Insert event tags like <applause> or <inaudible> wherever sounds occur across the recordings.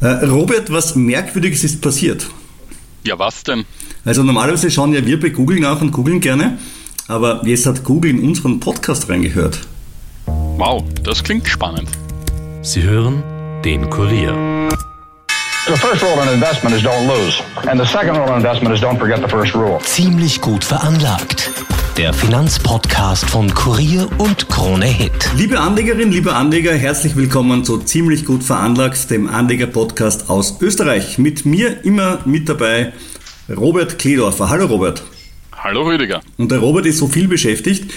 Äh, Robert, was Merkwürdiges ist passiert. Ja, was denn? Also normalerweise schauen ja wir bei Google nach und googeln gerne, aber jetzt hat Google in unseren Podcast reingehört. Wow, das klingt spannend. Sie hören den Kurier. The first rule in investment is don't lose. And the second rule in investment is don't forget the first rule. Ziemlich gut veranlagt. Der Finanzpodcast von Kurier und Krone Hit. Liebe Anlegerinnen, liebe Anleger, herzlich willkommen zu Ziemlich gut veranlagt, dem Anleger-Podcast aus Österreich. Mit mir immer mit dabei Robert Kledorfer. Hallo Robert. Hallo Rüdiger. Und der Robert ist so viel beschäftigt,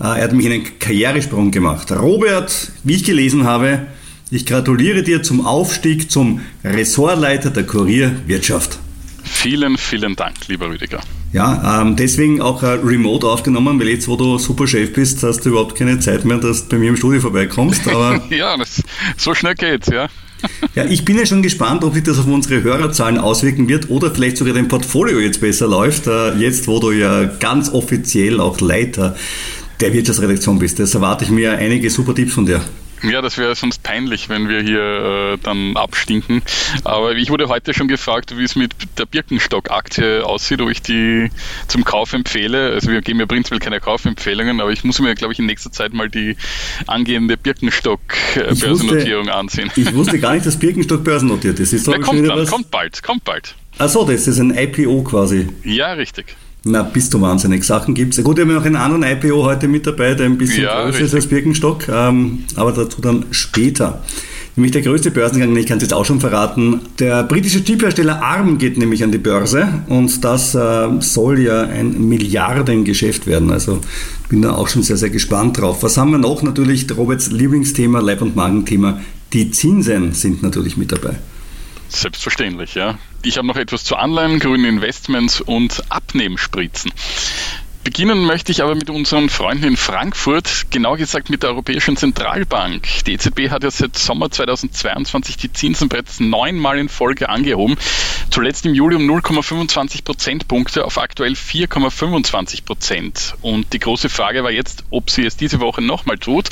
äh, er hat mich einen Karrieresprung gemacht. Robert, wie ich gelesen habe, ich gratuliere dir zum Aufstieg zum Ressortleiter der Kurierwirtschaft. Vielen, vielen Dank, lieber Rüdiger. Ja, ähm, deswegen auch äh, remote aufgenommen, weil jetzt, wo du super Chef bist, hast du überhaupt keine Zeit mehr, dass du bei mir im Studio vorbeikommst. Aber <laughs> ja, das, so schnell geht's, ja. ja, ich bin ja schon gespannt, ob sich das auf unsere Hörerzahlen auswirken wird oder vielleicht sogar dein Portfolio jetzt besser läuft, äh, jetzt wo du ja ganz offiziell auch Leiter der Wirtschaftsredaktion bist. Das erwarte ich mir einige super Tipps von dir. Ja, das wäre sonst peinlich, wenn wir hier äh, dann abstinken. Aber ich wurde heute schon gefragt, wie es mit der Birkenstock-Aktie aussieht, ob ich die zum Kauf empfehle. Also wir geben ja prinzipiell keine Kaufempfehlungen, aber ich muss mir, glaube ich, in nächster Zeit mal die angehende Birkenstock-Börsennotierung ansehen. Ich wusste gar nicht, dass Birkenstock börsennotiert ist. ist Na, kommt, dann, kommt bald, kommt bald. Achso, das ist ein IPO quasi. Ja, richtig. Na, bist du wahnsinnig. Sachen gibt es. Gut, wir haben noch einen anderen IPO heute mit dabei, der ein bisschen ja, größer ist als Birkenstock, ähm, aber dazu dann später. Nämlich der größte Börsengang, ich kann es jetzt auch schon verraten. Der britische Chiphersteller ARM geht nämlich an die Börse und das äh, soll ja ein Milliardengeschäft werden. Also bin da auch schon sehr, sehr gespannt drauf. Was haben wir noch? Natürlich Roberts Lieblingsthema, Leib- und Magenthema. Die Zinsen sind natürlich mit dabei. Selbstverständlich, ja. Ich habe noch etwas zu Anleihen, grünen Investments und Abnehmspritzen. Beginnen möchte ich aber mit unseren Freunden in Frankfurt, genau gesagt mit der Europäischen Zentralbank. Die EZB hat ja seit Sommer 2022 die Zinsen bereits neunmal in Folge angehoben. Zuletzt im Juli um 0,25 Prozentpunkte auf aktuell 4,25 Prozent. Und die große Frage war jetzt, ob sie es diese Woche nochmal tut.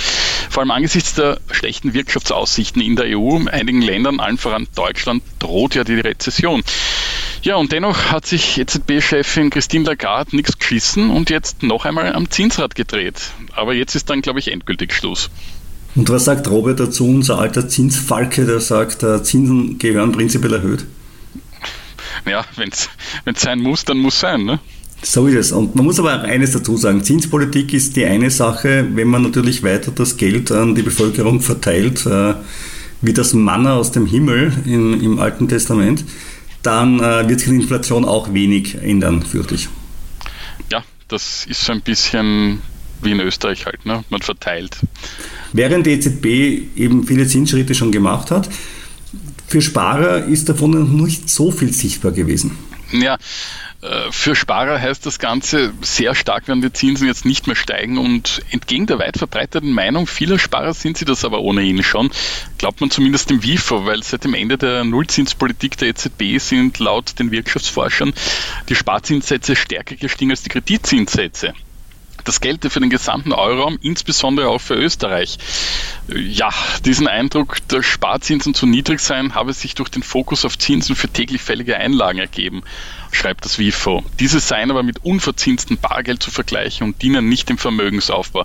Vor allem angesichts der schlechten Wirtschaftsaussichten in der EU, in einigen Ländern, allen voran Deutschland, droht ja die Rezession. Ja, und dennoch hat sich EZB-Chefin Christine Lagarde nichts geschissen und jetzt noch einmal am Zinsrad gedreht. Aber jetzt ist dann, glaube ich, endgültig Schluss. Und was sagt Robert dazu, unser alter Zinsfalke, der sagt, äh, Zinsen gehören prinzipiell erhöht? Ja, wenn es sein muss, dann muss sein, ne? So ist es. Und man muss aber auch eines dazu sagen. Zinspolitik ist die eine Sache, wenn man natürlich weiter das Geld an die Bevölkerung verteilt, äh, wie das Manna aus dem Himmel in, im Alten Testament dann äh, wird sich die Inflation auch wenig ändern, fürchte ich. Ja, das ist so ein bisschen wie in Österreich halt, ne? man verteilt. Während die EZB eben viele Zinsschritte schon gemacht hat, für Sparer ist davon noch nicht so viel sichtbar gewesen. Ja, für Sparer heißt das Ganze, sehr stark werden die Zinsen jetzt nicht mehr steigen und entgegen der weit verbreiteten Meinung vieler Sparer sind sie das aber ohnehin schon, glaubt man zumindest im WIFO, weil seit dem Ende der Nullzinspolitik der EZB sind laut den Wirtschaftsforschern die Sparzinssätze stärker gestiegen als die Kreditzinssätze. Das gelte für den gesamten Euroraum, insbesondere auch für Österreich. Ja, diesen Eindruck, dass Sparzinsen zu niedrig seien, habe sich durch den Fokus auf Zinsen für täglich fällige Einlagen ergeben schreibt das WIFO. Diese seien aber mit unverzinstem Bargeld zu vergleichen und dienen nicht dem Vermögensaufbau.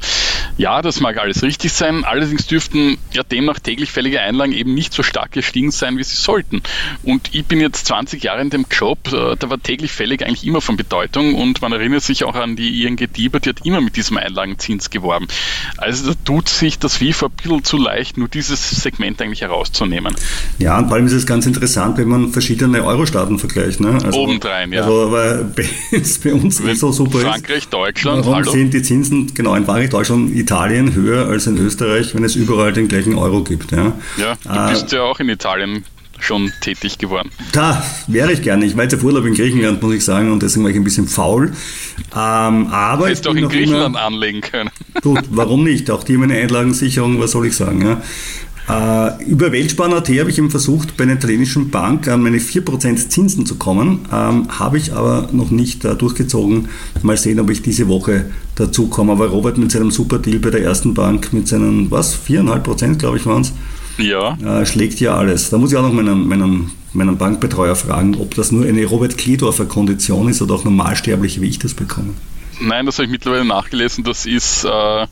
Ja, das mag alles richtig sein, allerdings dürften ja demnach täglich fällige Einlagen eben nicht so stark gestiegen sein, wie sie sollten. Und ich bin jetzt 20 Jahre in dem Job, äh, da war täglich fällig eigentlich immer von Bedeutung und man erinnert sich auch an die ING DIBA, die hat immer mit diesem Einlagenzins geworben. Also da tut sich das WIFO ein bisschen zu leicht, nur dieses Segment eigentlich herauszunehmen. Ja, und vor allem ist es ganz interessant, wenn man verschiedene Euro-Staaten vergleicht. Ne? Also Obendrein rein, ja. Also, weil <laughs> es bei uns nicht so super Frankreich, ist. Deutschland, Warum hallo? sind die Zinsen genau in Frankreich, Deutschland, Italien höher als in Österreich, wenn es überall den gleichen Euro gibt? Ja, ja du äh, bist ja auch in Italien schon tätig geworden. Da wäre ich gerne. Ich war jetzt auf Urlaub in Griechenland, muss ich sagen, und deswegen war ich ein bisschen faul. Ähm, aber Hättest du auch in Griechenland immer, anlegen können. Gut, warum nicht? Auch die haben eine Einlagensicherung, was soll ich sagen? Ja? Äh, über Weltsparen.at habe ich eben versucht, bei einer italienischen Bank an meine 4% Zinsen zu kommen, ähm, habe ich aber noch nicht äh, durchgezogen. Mal sehen, ob ich diese Woche dazu komme. Aber Robert mit seinem Superdeal bei der ersten Bank mit seinen, was, 4,5% glaube ich waren es, ja. äh, schlägt ja alles. Da muss ich auch noch meinen, meinen, meinen Bankbetreuer fragen, ob das nur eine Robert Kledorfer Kondition ist oder auch Normalsterbliche, wie ich das bekomme. Nein, das habe ich mittlerweile nachgelesen. Das ist äh,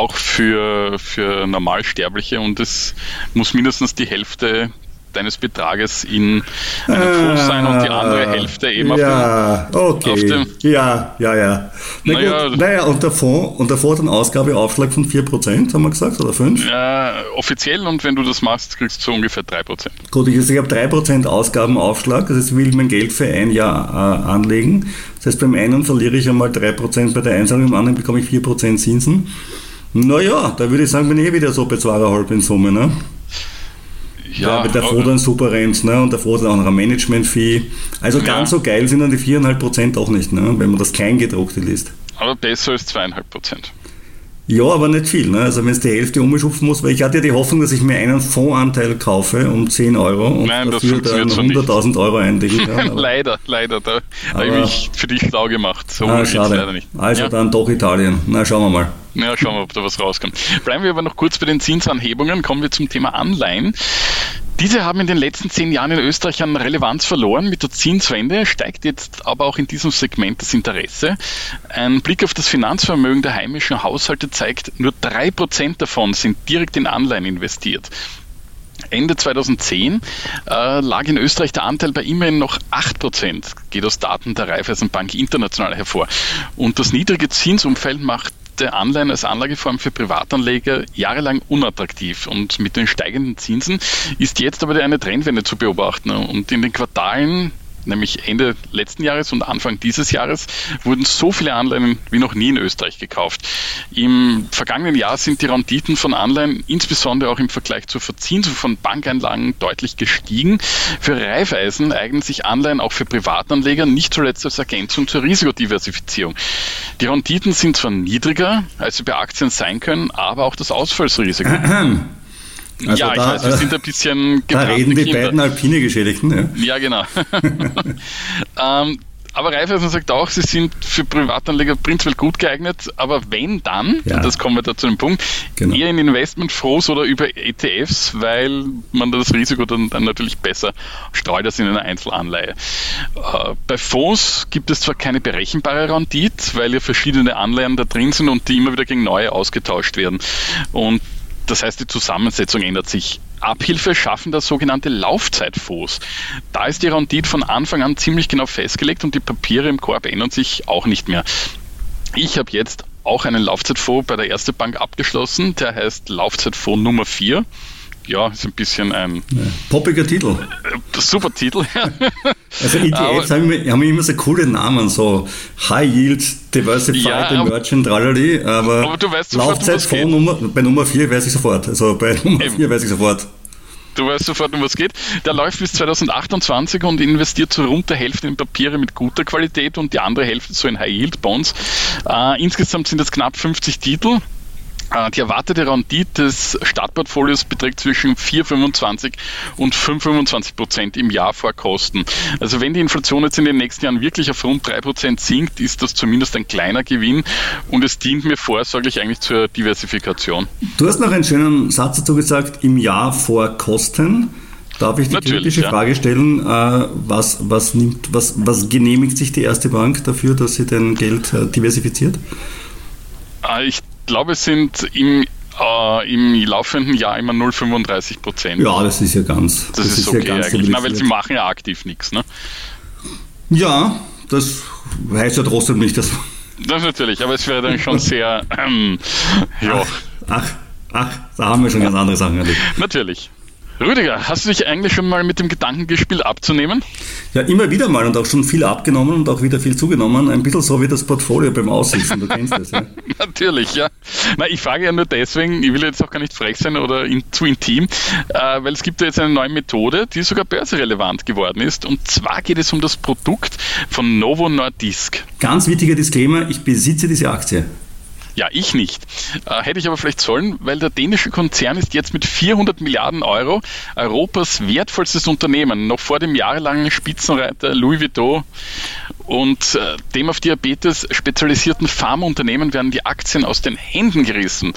auch für, für Normalsterbliche und es muss mindestens die Hälfte deines Betrages in einem ah, Fonds sein und die andere Hälfte eben ja, auf, dem, okay. auf dem. Ja, ja, ja. Na naja, gut, naja, und der Fonds, und der Fonds hat einen Ausgabeaufschlag von 4%, haben wir gesagt, oder 5%? Ja, offiziell und wenn du das machst, kriegst du so ungefähr 3%. Gut, ich, also ich habe 3% Ausgabenaufschlag, das heißt, ich will mein Geld für ein Jahr äh, anlegen. Das heißt, beim einen verliere ich einmal 3% bei der Einzahlung, beim anderen bekomme ich 4% Zinsen. Naja, da würde ich sagen, bin ich eh wieder so bei zweieinhalb in Summe, ne? Ja, ja, mit der Foto dann super rennt, ne? Und der Foto auch noch ein Management-Fee. Also ganz so geil sind dann die 4,5% auch nicht, ne? Wenn man das Kleingedruckte liest. Aber besser als 2,5%. Ja, aber nicht viel. Ne? Also wenn es die Hälfte umschupfen muss, weil ich hatte ja die Hoffnung, dass ich mir einen Fondsanteil kaufe um 10 Euro und Nein, dafür dann 100.000 Euro einlegen kann. <laughs> leider, leider. Da habe ich mich für dich schlau gemacht. So ah, schade. leider nicht. Also ja. dann doch Italien. Na, schauen wir mal. Ja, schauen wir, ob da was rauskommt. Bleiben wir aber noch kurz bei den Zinsanhebungen. Kommen wir zum Thema Anleihen. Diese haben in den letzten zehn Jahren in Österreich an Relevanz verloren. Mit der Zinswende steigt jetzt aber auch in diesem Segment das Interesse. Ein Blick auf das Finanzvermögen der heimischen Haushalte zeigt, nur drei Prozent davon sind direkt in Anleihen investiert. Ende 2010 äh, lag in Österreich der Anteil bei immerhin noch 8%, geht aus Daten der Raiffeisenbank International hervor. Und das niedrige Zinsumfeld macht beliebte Anleihen als Anlageform für Privatanleger jahrelang unattraktiv. Und mit den steigenden Zinsen ist jetzt aber eine Trendwende zu beobachten. Und in den Quartalen nämlich Ende letzten Jahres und Anfang dieses Jahres, wurden so viele Anleihen wie noch nie in Österreich gekauft. Im vergangenen Jahr sind die Renditen von Anleihen, insbesondere auch im Vergleich zur Verzinsung von Bankeinlagen, deutlich gestiegen. Für Raiffeisen eignen sich Anleihen auch für Privatanleger, nicht zuletzt als Ergänzung zur Risikodiversifizierung. Die Renditen sind zwar niedriger, als sie bei Aktien sein können, aber auch das Ausfallsrisiko. <clears throat> Also ja, da, ich weiß, wir sind ein bisschen <laughs> Da reden die Kinder. beiden alpine Geschädigten. Ja, ja genau. <laughs> ähm, aber Raiffeisen sagt auch, sie sind für Privatanleger prinzipiell gut geeignet, aber wenn dann, ja. und das kommen wir da zu dem Punkt, genau. eher in Investmentfonds oder über ETFs, weil man das Risiko dann, dann natürlich besser streut als in einer Einzelanleihe. Äh, bei Fonds gibt es zwar keine berechenbare Rendite, weil ja verschiedene Anleihen da drin sind und die immer wieder gegen neue ausgetauscht werden. Und das heißt, die Zusammensetzung ändert sich. Abhilfe schaffen das sogenannte Laufzeitfonds. Da ist die Rendite von Anfang an ziemlich genau festgelegt und die Papiere im Korb ändern sich auch nicht mehr. Ich habe jetzt auch einen Laufzeitfonds bei der Erste Bank abgeschlossen, der heißt Laufzeitfonds Nummer 4 ja, ist ein bisschen ein. Ja, poppiger Titel. Äh, super Titel. <laughs> also ETFs haben, haben, immer so coole Namen, so High Yield, Diversified ja, Emerging, tralali, aber, aber du weißt sofort, Laufzeit um Nummer, bei Nummer 4 weiß ich sofort. Also bei <laughs> Nummer 4 weiß ich sofort. Du weißt sofort, um was es geht. Der läuft bis 2028 und investiert so rund der Hälfte in Papiere mit guter Qualität und die andere Hälfte so in High-Yield-Bonds. Äh, insgesamt sind das knapp 50 Titel. Äh, die erwartete Rendite des Startportfolios beträgt zwischen 4,25 und 5,25 Prozent im Jahr vor Kosten. Also wenn die Inflation jetzt in den nächsten Jahren wirklich auf rund 3 Prozent sinkt, ist das zumindest ein kleiner Gewinn und es dient mir vorsorglich eigentlich zur Diversifikation. Du hast noch einen schönen Satz dazu gesagt, im Jahr vor Kosten. Darf ich die Natürlich, kritische ja. Frage stellen, äh, was, was, nimmt, was, was genehmigt sich die erste Bank dafür, dass sie dein Geld äh, diversifiziert? Ich glaube, es sind im, äh, im laufenden Jahr immer 0,35 Prozent. Ja, das ist ja ganz. Das, das ist, ist, okay ja eigentlich, Na, weil sie machen ja aktiv nichts. Ne? Ja, das heißt ja trotzdem nicht, dass. Das natürlich, aber es wäre dann schon sehr. Ähm, <laughs> ja. Ach, ach, ach, da haben wir schon ganz andere Sachen erlebt. Natürlich. Rüdiger, hast du dich eigentlich schon mal mit dem Gedanken gespielt, abzunehmen? Ja, immer wieder mal und auch schon viel abgenommen und auch wieder viel zugenommen. Ein bisschen so wie das Portfolio beim Aussitzen, du kennst das, ja? <laughs> Natürlich, ja. Na, ich frage ja nur deswegen, ich will jetzt auch gar nicht frech sein oder in, zu intim, äh, weil es gibt ja jetzt eine neue Methode, die sogar börserelevant geworden ist. Und zwar geht es um das Produkt von Novo Nordisk. Ganz wichtiger Disclaimer, ich besitze diese Aktie. Ja, ich nicht. Äh, hätte ich aber vielleicht sollen, weil der dänische Konzern ist jetzt mit 400 Milliarden Euro Europas wertvollstes Unternehmen, noch vor dem jahrelangen Spitzenreiter Louis Vuitton. Und äh, dem auf Diabetes spezialisierten Pharmaunternehmen werden die Aktien aus den Händen gerissen,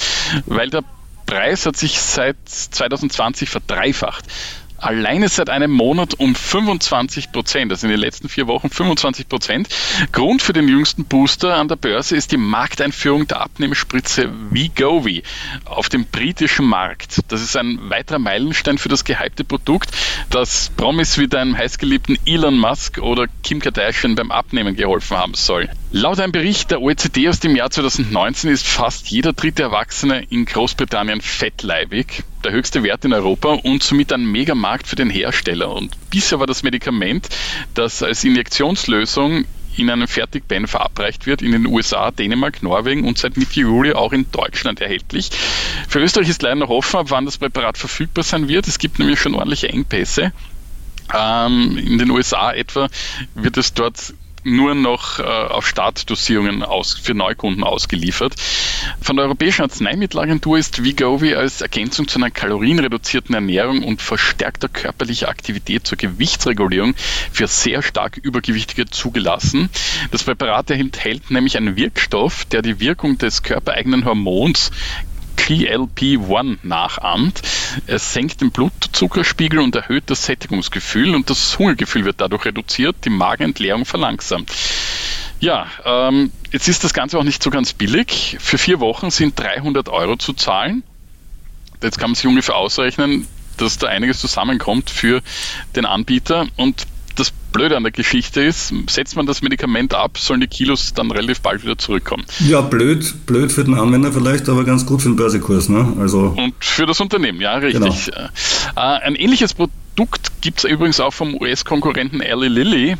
weil der Preis hat sich seit 2020 verdreifacht alleine seit einem Monat um 25 Prozent, also in den letzten vier Wochen 25 Prozent. Grund für den jüngsten Booster an der Börse ist die Markteinführung der Abnehmspritze Wegovy auf dem britischen Markt. Das ist ein weiterer Meilenstein für das gehypte Produkt, das Promis wie deinem heißgeliebten Elon Musk oder Kim Kardashian beim Abnehmen geholfen haben soll. Laut einem Bericht der OECD aus dem Jahr 2019 ist fast jeder dritte Erwachsene in Großbritannien fettleibig der höchste Wert in Europa und somit ein Megamarkt für den Hersteller. Und bisher war das Medikament, das als Injektionslösung in einem Fertigpen verabreicht wird, in den USA, Dänemark, Norwegen und seit Mitte Juli auch in Deutschland erhältlich. Für Österreich ist leider noch offen, ab wann das Präparat verfügbar sein wird. Es gibt nämlich schon ordentliche Engpässe. Ähm, in den USA etwa wird es dort nur noch äh, auf Startdosierungen aus, für Neukunden ausgeliefert. Von der Europäischen Arzneimittelagentur ist Vigovi als Ergänzung zu einer kalorienreduzierten Ernährung und verstärkter körperlicher Aktivität zur Gewichtsregulierung für sehr stark Übergewichtige zugelassen. Das Präparat enthält nämlich einen Wirkstoff, der die Wirkung des körpereigenen Hormons GLP-1 nachahmt. Es senkt den Blutzuckerspiegel und erhöht das Sättigungsgefühl und das Hungergefühl wird dadurch reduziert, die Magenentleerung verlangsamt. Ja, ähm, jetzt ist das Ganze auch nicht so ganz billig. Für vier Wochen sind 300 Euro zu zahlen. Jetzt kann man sich ungefähr ausrechnen, dass da einiges zusammenkommt für den Anbieter und das Blöde an der Geschichte ist, setzt man das Medikament ab, sollen die Kilos dann relativ bald wieder zurückkommen. Ja, blöd, blöd für den Anwender vielleicht, aber ganz gut für den Börsekurs. Ne? Also Und für das Unternehmen, ja, richtig. Genau. Äh, ein ähnliches Produkt gibt es übrigens auch vom US-Konkurrenten Eli Lilly.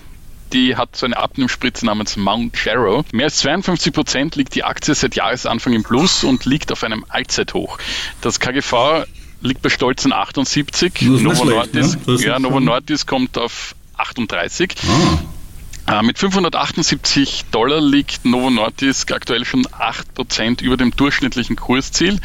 Die hat so eine Abnehmspritze namens Mount Jarrow. Mehr als 52 Prozent liegt die Aktie seit Jahresanfang im Plus und liegt auf einem Allzeithoch. Das KGV liegt bei stolzen 78. Novo, Nordis, ne? ja, Novo Nordis kommt auf 38. Ah. Äh, mit 578 Dollar liegt Novo Nordisk aktuell schon 8% über dem durchschnittlichen Kursziel.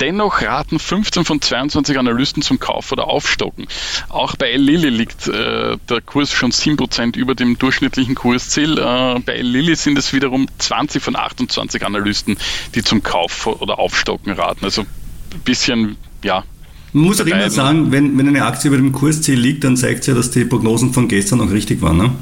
Dennoch raten 15 von 22 Analysten zum Kauf oder Aufstocken. Auch bei El Lilly liegt äh, der Kurs schon 7% über dem durchschnittlichen Kursziel. Äh, bei El Lilly sind es wiederum 20 von 28 Analysten, die zum Kauf oder Aufstocken raten. Also ein bisschen, ja, man muss auch immer sagen, wenn, wenn eine Aktie über dem Kursziel liegt, dann zeigt es ja, dass die Prognosen von gestern auch richtig waren. Ne?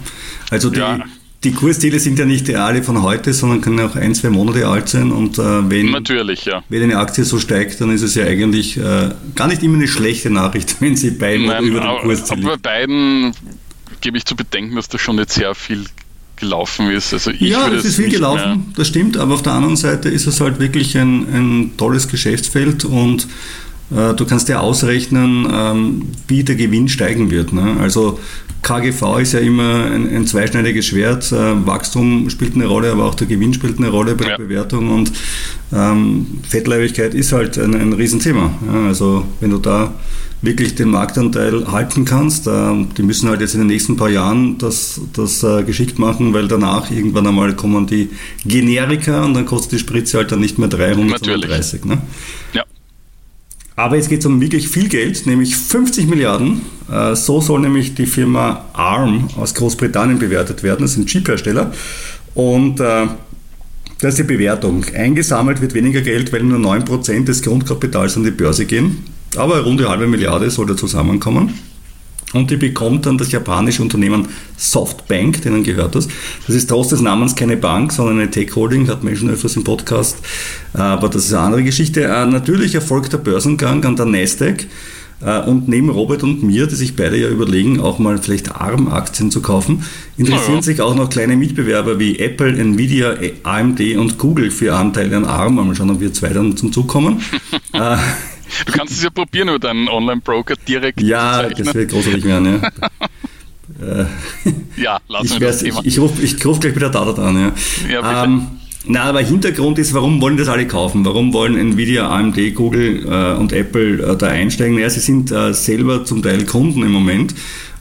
Also die, ja. die Kursziele sind ja nicht alle von heute, sondern können auch ein, zwei Monate alt sein. Und äh, wenn, Natürlich, ja. wenn eine Aktie so steigt, dann ist es ja eigentlich äh, gar nicht immer eine schlechte Nachricht, <laughs> wenn sie beiden Nein, über dem Kursziel liegt. Aber bei beiden gebe ich zu bedenken, dass da schon jetzt sehr viel gelaufen ist. Also ja, es ist viel gelaufen, das stimmt, aber auf der anderen Seite ist es halt wirklich ein, ein tolles Geschäftsfeld und du kannst ja ausrechnen, ähm, wie der Gewinn steigen wird. Ne? Also KGV ist ja immer ein, ein zweischneidiges Schwert. Äh, Wachstum spielt eine Rolle, aber auch der Gewinn spielt eine Rolle bei ja. der Bewertung. Und ähm, Fettleibigkeit ist halt ein, ein Riesenthema. Ja, also wenn du da wirklich den Marktanteil halten kannst, äh, die müssen halt jetzt in den nächsten paar Jahren das, das äh, geschickt machen, weil danach irgendwann einmal kommen die Generika und dann kostet die Spritze halt dann nicht mehr 300, sondern 30. Ne? Ja. Aber jetzt geht es um wirklich viel Geld, nämlich 50 Milliarden. Äh, so soll nämlich die Firma ARM aus Großbritannien bewertet werden. Das sind Chip-Hersteller. Und äh, das ist die Bewertung. Eingesammelt wird weniger Geld, weil nur 9% des Grundkapitals an die Börse gehen. Aber eine runde halbe Milliarde soll da zusammenkommen. Und die bekommt dann das japanische Unternehmen Softbank, denen gehört das. Das ist trotz des Namens keine Bank, sondern eine Tech-Holding, hat man schon öfters im Podcast. Aber das ist eine andere Geschichte. Äh, natürlich erfolgt der Börsengang an der Nasdaq. Äh, und neben Robert und mir, die sich beide ja überlegen, auch mal vielleicht ARM-Aktien zu kaufen, interessieren ja. sich auch noch kleine Mitbewerber wie Apple, Nvidia, AMD und Google für Anteile an ARM. Mal schauen, ob wir zwei dann zum Zug kommen. <laughs> Du kannst es ja probieren über deinen Online-Broker direkt. Ja, das wird großartig werden, ja. <laughs> Äh, ja, lass ich, das ich, ich rufe ich ruf gleich wieder Dadat an. Ja. ja bitte. Ähm, na, aber Hintergrund ist, warum wollen das alle kaufen? Warum wollen Nvidia, AMD, Google äh, und Apple äh, da einsteigen? Naja, sie sind äh, selber zum Teil Kunden im Moment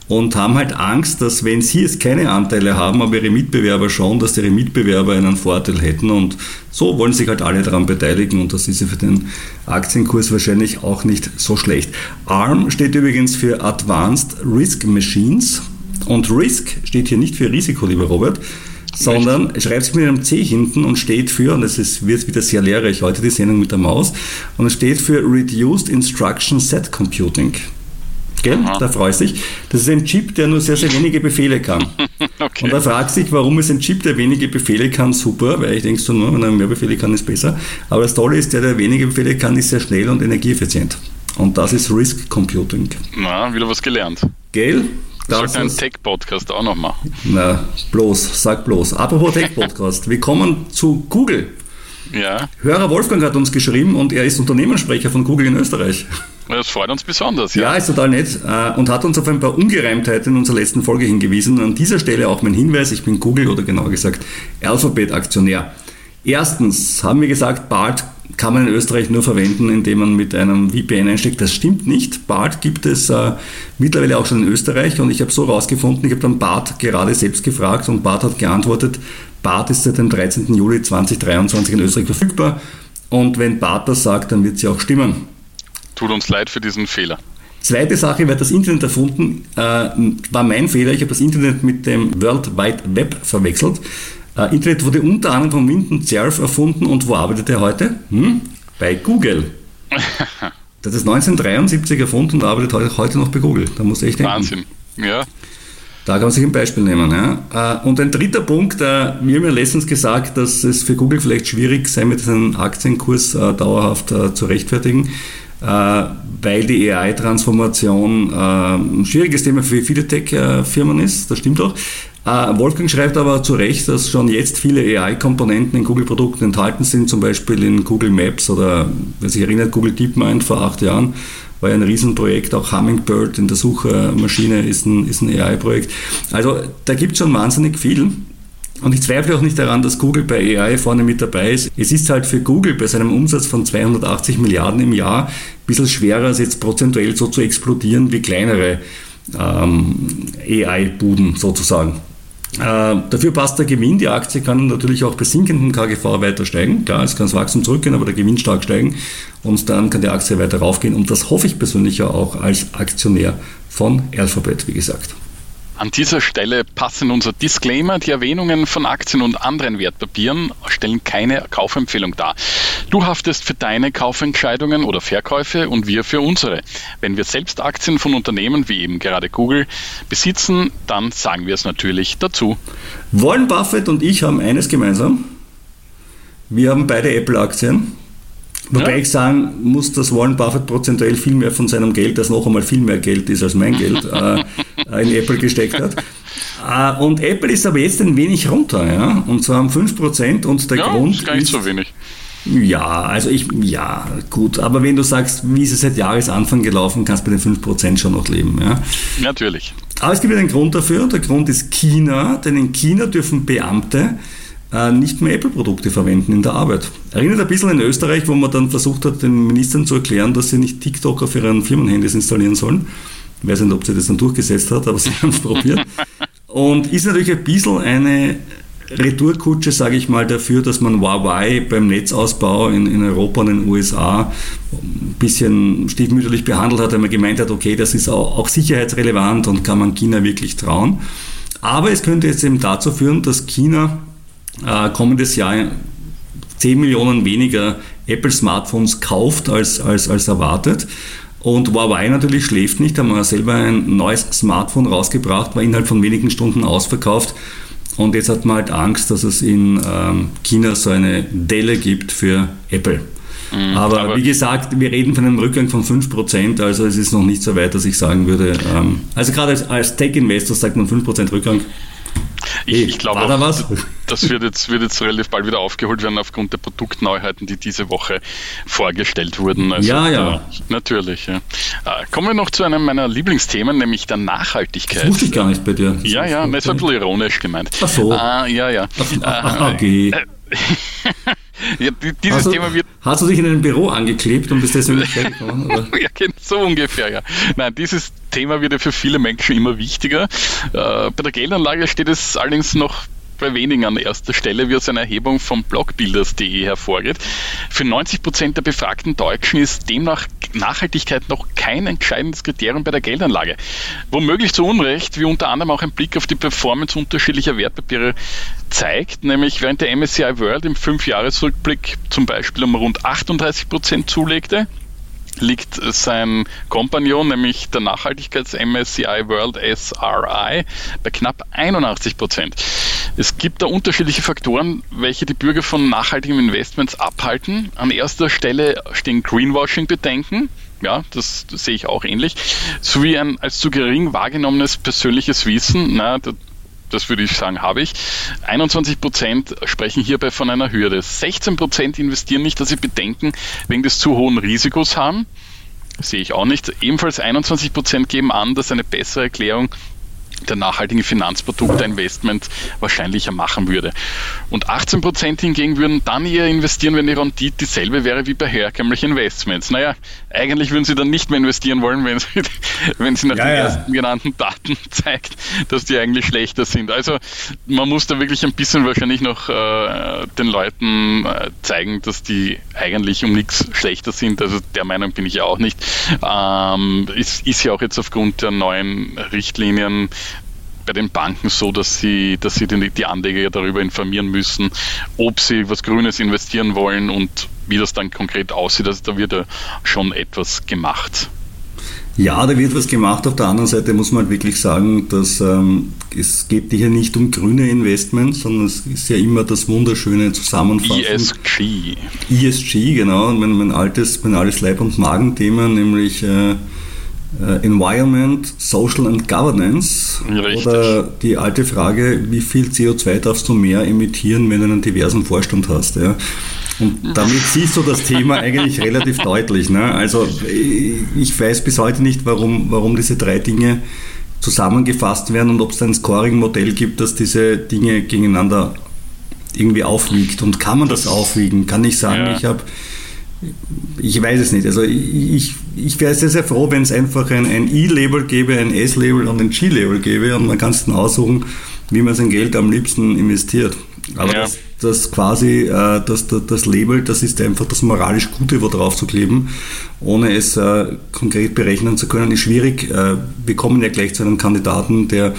und haben halt Angst, dass wenn sie jetzt keine Anteile haben, aber ihre Mitbewerber schon, dass ihre Mitbewerber einen Vorteil hätten und so wollen sich halt alle daran beteiligen und das ist ja für den Aktienkurs wahrscheinlich auch nicht so schlecht. ARM steht übrigens für Advanced Risk Machines und Risk steht hier nicht für Risiko, lieber Robert, sondern es schreibt sich mit einem C hinten und steht für, und es ist, wird wieder sehr lehrreich heute die Sendung mit der Maus, und es steht für Reduced Instruction Set Computing. Gell? Da freue ich dich. Das ist ein Chip, der nur sehr, sehr wenige Befehle kann. <laughs> okay. Und da fragt sich, warum ist ein Chip, der wenige Befehle kann, super, weil ich denke so, nur, wenn er mehr Befehle kann, ist besser. Aber das Tolle ist, der, der wenige Befehle kann, ist sehr schnell und energieeffizient. Und das ist Risk Computing. Na, wieder was gelernt. Gell? Das sollte einen Tech-Podcast auch noch machen. Na, bloß, sag bloß. Apropos Tech-Podcast, wir kommen zu Google. Ja. Hörer Wolfgang hat uns geschrieben und er ist Unternehmenssprecher von Google in Österreich. Das freut uns besonders, ja. Ja, ist total nett äh, und hat uns auf ein paar Ungereimtheiten in unserer letzten Folge hingewiesen. An dieser Stelle auch mein Hinweis, ich bin Google oder genauer gesagt Alphabet-Aktionär. Erstens haben wir gesagt, BART kann man in Österreich nur verwenden, indem man mit einem VPN einsteckt. Das stimmt nicht. BART gibt es äh, mittlerweile auch schon in Österreich und ich habe so herausgefunden, ich habe dann BART gerade selbst gefragt und BART hat geantwortet, BART ist seit dem 13. Juli 2023 in Österreich verfügbar und wenn BART das sagt, dann wird sie auch stimmen. Tut uns leid für diesen Fehler. Zweite Sache, wer hat das Internet erfunden, äh, war mein Fehler. Ich habe das Internet mit dem World Wide Web verwechselt. Äh, Internet wurde unter anderem von Winton Cerf erfunden und wo arbeitet er heute? Hm? Bei Google. <laughs> Das 1973 erfunden und arbeitet heute noch bei Google. Da muss ich denken. Wahnsinn, ja. Da kann man sich ein Beispiel nehmen. Ja. Äh, und ein dritter Punkt, äh, wir haben ja letztens gesagt, dass es für Google vielleicht schwierig sei, mit seinem Aktienkurs äh, dauerhaft zu rechtfertigen. Äh, weil die AI-Transformation äh, ein schwieriges Thema für viele Tech-Firmen ist, das stimmt auch. Äh, Wolfgang schreibt aber zu Recht, dass schon jetzt viele AI-Komponenten in Google-Produkten enthalten sind, zum Beispiel in Google Maps oder, wer sich erinnert, Google DeepMind vor acht Jahren war ja ein Riesenprojekt, auch Hummingbird in der Suchmaschine ist ein, ist ein AI-Projekt. Also da gibt es schon wahnsinnig viel. Und ich zweifle auch nicht daran, dass Google bei AI vorne mit dabei ist. Es ist halt für Google bei seinem Umsatz von 280 Milliarden im Jahr ein bisschen schwerer, jetzt prozentuell so zu explodieren wie kleinere ähm, AI-Buden sozusagen. Äh, dafür passt der Gewinn. Die Aktie kann natürlich auch bei sinkendem KGV weiter steigen. Klar, es kann das Wachstum zurückgehen, aber der Gewinn stark steigen und dann kann die Aktie weiter raufgehen. Und das hoffe ich persönlich ja auch als Aktionär von Alphabet, wie gesagt. An dieser Stelle passen unser Disclaimer. Die Erwähnungen von Aktien und anderen Wertpapieren stellen keine Kaufempfehlung dar. Du haftest für deine Kaufentscheidungen oder Verkäufe und wir für unsere. Wenn wir selbst Aktien von Unternehmen wie eben gerade Google besitzen, dann sagen wir es natürlich dazu. Warren Buffett und ich haben eines gemeinsam. Wir haben beide Apple-Aktien. Wobei ja. ich sagen muss, dass Warren Buffett prozentuell viel mehr von seinem Geld, das noch einmal viel mehr Geld ist als mein Geld, <laughs> äh, in Apple gesteckt hat. Äh, und Apple ist aber jetzt ein wenig runter, ja, und zwar um 5% und der ja, Grund ist gar nicht so wenig. Ja, also ich, ja, gut, aber wenn du sagst, wie ist es seit Jahresanfang gelaufen, kannst du bei den 5% schon noch leben, ja. Natürlich. Aber es gibt einen Grund dafür, der Grund ist China, denn in China dürfen Beamte nicht mehr Apple-Produkte verwenden in der Arbeit. Erinnert ein bisschen in Österreich, wo man dann versucht hat, den Ministern zu erklären, dass sie nicht TikTok auf ihren Firmenhandys installieren sollen. Ich weiß nicht, ob sie das dann durchgesetzt hat, aber sie <laughs> haben es probiert. Und ist natürlich ein bisschen eine Retourkutsche, sage ich mal, dafür, dass man Huawei beim Netzausbau in, in Europa und in den USA ein bisschen stiefmütterlich behandelt hat, weil man gemeint hat, okay, das ist auch, auch sicherheitsrelevant und kann man China wirklich trauen. Aber es könnte jetzt eben dazu führen, dass China äh, kommendes Jahr 10 Millionen weniger Apple-Smartphones kauft als, als, als erwartet. Und Huawei natürlich schläft nicht, haben wir selber ein neues Smartphone rausgebracht, war innerhalb von wenigen Stunden ausverkauft. Und jetzt hat man halt Angst, dass es in ähm, China so eine Delle gibt für Apple. Mhm, aber, aber, wie gesagt, wir reden von einem Rückgang von 5%, also es ist noch nicht so weit, dass ich sagen würde, ähm, also gerade als, als Tech-Investor sagt man 5% Rückgang, ich, ich glaube, da das wird jetzt, wird jetzt relativ bald wieder aufgeholt werden aufgrund der Produktneuheiten, die diese Woche vorgestellt wurden. Also, ja, ja. Natürlich. Ja. Äh, kommen wir noch zu einem meiner Lieblingsthemen, nämlich der Nachhaltigkeit. Das wusste ich gar nicht bei dir. Das ja, ja, das war ein bisschen ironisch gemeint. Ach so. Ah, ja, ja. Ach, okay. <laughs> Ja, dieses hast du, Thema wird. Hast du dich in einem Büro angeklebt und bist deswegen nicht <laughs> hergekommen? ja, so ungefähr, ja. Nein, dieses Thema wird ja für viele Menschen immer wichtiger. Äh, bei der Geldanlage steht es allerdings noch bei wenigen an erster Stelle, wie aus einer Erhebung von Blogbuilders.de hervorgeht. Für 90 Prozent der befragten Deutschen ist demnach Nachhaltigkeit noch kein entscheidendes Kriterium bei der Geldanlage. Womöglich zu Unrecht, wie unter anderem auch ein Blick auf die Performance unterschiedlicher Wertpapiere zeigt, nämlich während der MSCI World im Fünfjahresrückblick zum Beispiel um rund 38 Prozent zulegte, liegt sein Kompagnon, nämlich der Nachhaltigkeits-MSCI World SRI, bei knapp 81 Prozent. Es gibt da unterschiedliche Faktoren, welche die Bürger von nachhaltigen Investments abhalten. An erster Stelle stehen Greenwashing-Bedenken. Ja, das, das, sehe ich auch ähnlich. Sowie ein als zu gering wahrgenommenes persönliches Wissen. Na, das würde ich sagen, habe ich. 21 Prozent sprechen hierbei von einer Hürde. 16 Prozent investieren nicht, dass sie Bedenken wegen des zu hohen Risikos haben. Sehe ich auch nicht. Ebenfalls 21 Prozent geben an, dass eine bessere Erklärung der nachhaltigen Finanzprodukte Investment wahrscheinlicher machen würde. Und 18 Prozent hingegen würden dann eher investieren, wenn die Rendite dieselbe wäre wie bei herkömmlichen Investments. Naja, eigentlich würden sie dann nicht mehr investieren wollen, wenn sie, <laughs> wenn sie nach ja, den ja. ersten genannten Daten <laughs> zeigt, dass die eigentlich schlechter sind. Also man muss da wirklich ein bisschen wahrscheinlich noch äh, den Leuten äh, zeigen, dass die eigentlich um nichts schlechter sind. Also der Meinung bin ich ja auch nicht. Ähm, ist, ist ja auch jetzt aufgrund der neuen Richtlinien bei den Banken so, dass sie, dass sie die, die Anleger darüber informieren müssen, ob sie was Grünes investieren wollen und wie das dann konkret aussieht. Also da wird ja schon etwas gemacht. Ja, da wird was gemacht. Auf der anderen Seite muss man halt wirklich sagen, dass ähm, es geht hier nicht um grüne Investments, sondern es ist ja immer das wunderschöne Zusammenfassen. ESG. ESG, genau. Mein, mein altes, mein altes Leib- und Magenthema, nämlich äh, Environment, Social and Governance. Richtig. Oder die alte Frage, wie viel CO2 darfst du mehr emittieren, wenn du einen diversen Vorstand hast? Ja? Und damit <laughs> siehst du das Thema eigentlich relativ deutlich. Ne? Also ich weiß bis heute nicht, warum, warum diese drei Dinge zusammengefasst werden und ob es ein Scoring-Modell gibt, das diese Dinge gegeneinander irgendwie aufwiegt. Und kann man das aufwiegen? Kann ich sagen, ja. ich habe ich weiß es nicht. Also ich, ich wäre sehr, sehr froh, wenn es einfach ein, ein E-Label gäbe, ein S-Label und ein G-Label gäbe und man kann es dann aussuchen, wie man sein Geld am liebsten investiert. Aber ja. das, das quasi, äh, das, das, das, Label, das ist einfach das moralisch Gute, wo drauf zu kleben, ohne es äh, konkret berechnen zu können, ist schwierig. Äh, wir kommen ja gleich zu einem Kandidaten, der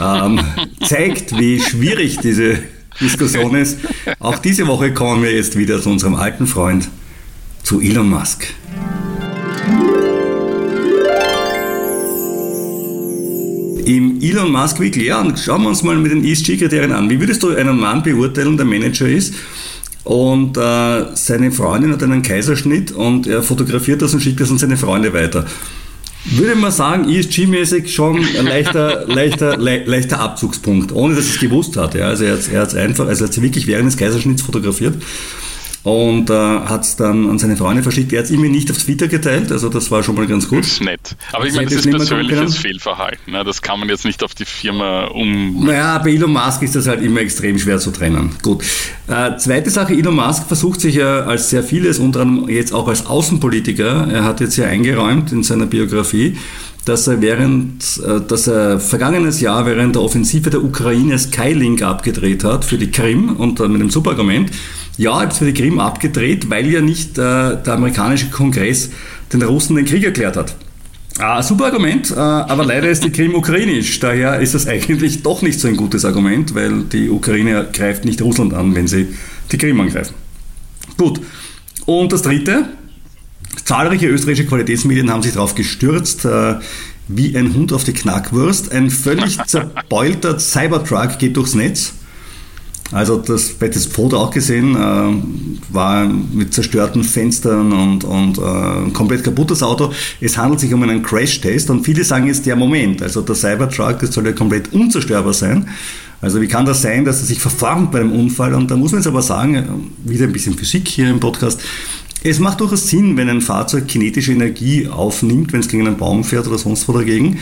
ähm, <laughs> zeigt, wie schwierig diese Diskussion ist. Auch diese Woche kommen wir jetzt wieder zu unserem alten Freund zu Elon Musk. Im Elon Musk Weekly, ja, und schauen wir uns mal mit den ESG-Kriterien an. Wie würdest du einen Mann beurteilen, der Manager ist und äh, seine Freundin hat einen Kaiserschnitt und er fotografiert das und schickt das an seine Freunde weiter? Würde man sagen, ESG-mäßig schon ein leichter, <laughs> leichter, le leichter Abzugspunkt, ohne dass er es gewusst hat. Ja. Also er hat es einfach, also er hat wirklich während des Kaiserschnitts fotografiert und äh, hat es dann an seine Freunde verschickt. Er hat es immer nicht auf Twitter geteilt, also das war schon mal ganz gut. Das ist nett. Aber ich meine, das ist persönliches Fehlverhalten. Ne? Das kann man jetzt nicht auf die Firma um. Naja, bei Elon Musk ist das halt immer extrem schwer zu trennen. Gut. Äh, zweite Sache, Elon Musk versucht sich ja als sehr vieles, unter anderem jetzt auch als Außenpolitiker, er hat jetzt ja eingeräumt in seiner Biografie, dass er während, äh, dass er vergangenes Jahr während der Offensive der Ukraine Skylink abgedreht hat für die Krim und mit dem Superargument, ja, ich habe es für die Krim abgedreht, weil ja nicht äh, der amerikanische Kongress den Russen den Krieg erklärt hat. Ah, super Argument, äh, aber leider ist die Krim ukrainisch. Daher ist das eigentlich doch nicht so ein gutes Argument, weil die Ukraine greift nicht Russland an, wenn sie die Krim angreifen. Gut. Und das Dritte, zahlreiche österreichische Qualitätsmedien haben sich darauf gestürzt, äh, wie ein Hund auf die Knackwurst. Ein völlig <laughs> zerbeulter Cybertruck geht durchs Netz also das, bei das Foto auch gesehen, äh, war mit zerstörten Fenstern und, und äh, komplett kaputtes Auto. Es handelt sich um einen Crash-Test und viele sagen jetzt, der Moment, also der Cybertruck, das soll ja komplett unzerstörbar sein. Also wie kann das sein, dass er sich verformt bei einem Unfall? Und da muss man jetzt aber sagen, wieder ein bisschen Physik hier im Podcast, es macht durchaus Sinn, wenn ein Fahrzeug kinetische Energie aufnimmt, wenn es gegen einen Baum fährt oder sonst wo dagegen.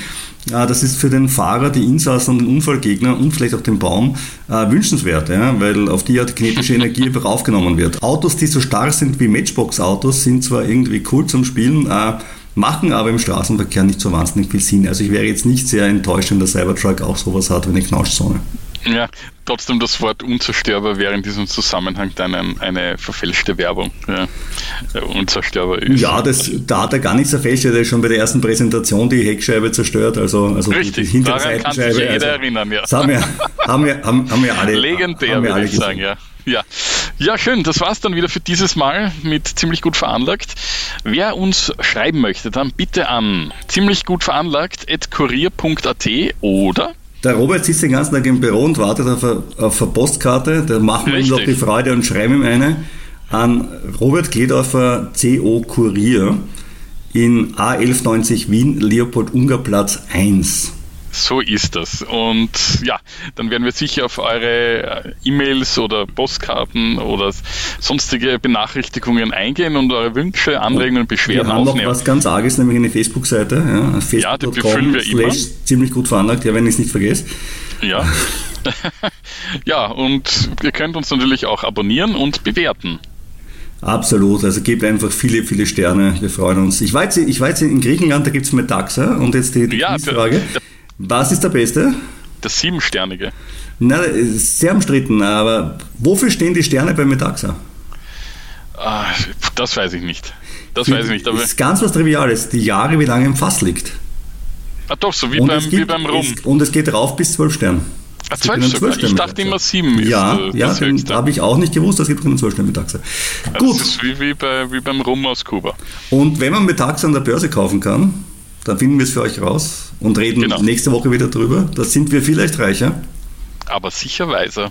Das ist für den Fahrer, die Insassen und den Unfallgegner und vielleicht auch den Baum äh, wünschenswert, weil auf die Art kinetische Energie einfach <laughs> aufgenommen wird. Autos, die so stark sind wie Matchbox-Autos, sind zwar irgendwie cool zum Spielen, äh, machen aber im Straßenverkehr nicht so wahnsinnig viel Sinn. Also ich wäre jetzt nicht sehr enttäuscht, wenn der Cybertruck auch sowas hat wie eine Knautschzone. Ja, trotzdem das Wort unzerstörbar wäre in diesem Zusammenhang dann ein, eine verfälschte Werbung. Ja, unzerstörbar ist. Ja, das, da hat er gar nichts verfälscht. Er hat schon bei der ersten Präsentation die Heckscheibe zerstört. Also, also Richtig, die daran kann sich jeder also, erinnern. Ja. Das haben wir, haben wir, haben, haben wir alle. Legendär, würde ich sagen, ja. Ja. ja, schön. Das war's dann wieder für dieses Mal mit ziemlich gut veranlagt. Wer uns schreiben möchte, dann bitte an ziemlich gut veranlagt at kurier.at oder der Robert sitzt den ganzen Tag im Büro und wartet auf eine, auf eine Postkarte. Da machen wir ihm doch die Freude und schreiben ihm eine an Robert Gledorfer CO Kurier in A1190 Wien, Leopold-Unger-Platz 1. So ist das. Und ja, dann werden wir sicher auf eure äh, E-Mails oder Postkarten oder sonstige Benachrichtigungen eingehen und eure Wünsche, Anregungen, Beschwerden wir haben aufnehmen. noch was ganz Arges, nämlich eine Facebook-Seite. Ja, Facebook ja, die befüllen wir immer. Ziemlich gut veranlagt, ja, wenn ich es nicht vergesse. Ja. <laughs> ja, und ihr könnt uns natürlich auch abonnieren und bewerten. Absolut, also gebt einfach viele, viele Sterne, wir freuen uns. Ich war jetzt, ich war jetzt in Griechenland, da gibt es Metaxa und jetzt die, die ja, Frage. Was ist der Beste? Der Siebensternige. Na, sehr umstritten, aber wofür stehen die Sterne bei Metaxa? Ah, das weiß ich nicht. Das die, weiß ich nicht. Aber ist ganz was Triviales. Die Jahre, wie lange im Fass liegt. Ah, doch, so wie, beim, gibt, wie beim Rum. Es, und es geht rauf bis zwölf Sterne. Ah, zwölf sogar. Ich dachte immer sieben. Ja, ist, äh, ja habe ich auch nicht gewusst, es gibt zwölf Sterne Metaxa. Gut. Das ist wie, wie, bei, wie beim Rum aus Kuba. Und wenn man Metaxa an der Börse kaufen kann, dann finden wir es für euch raus und reden genau. nächste Woche wieder drüber. Da sind wir vielleicht reicher. Aber sicher weiser.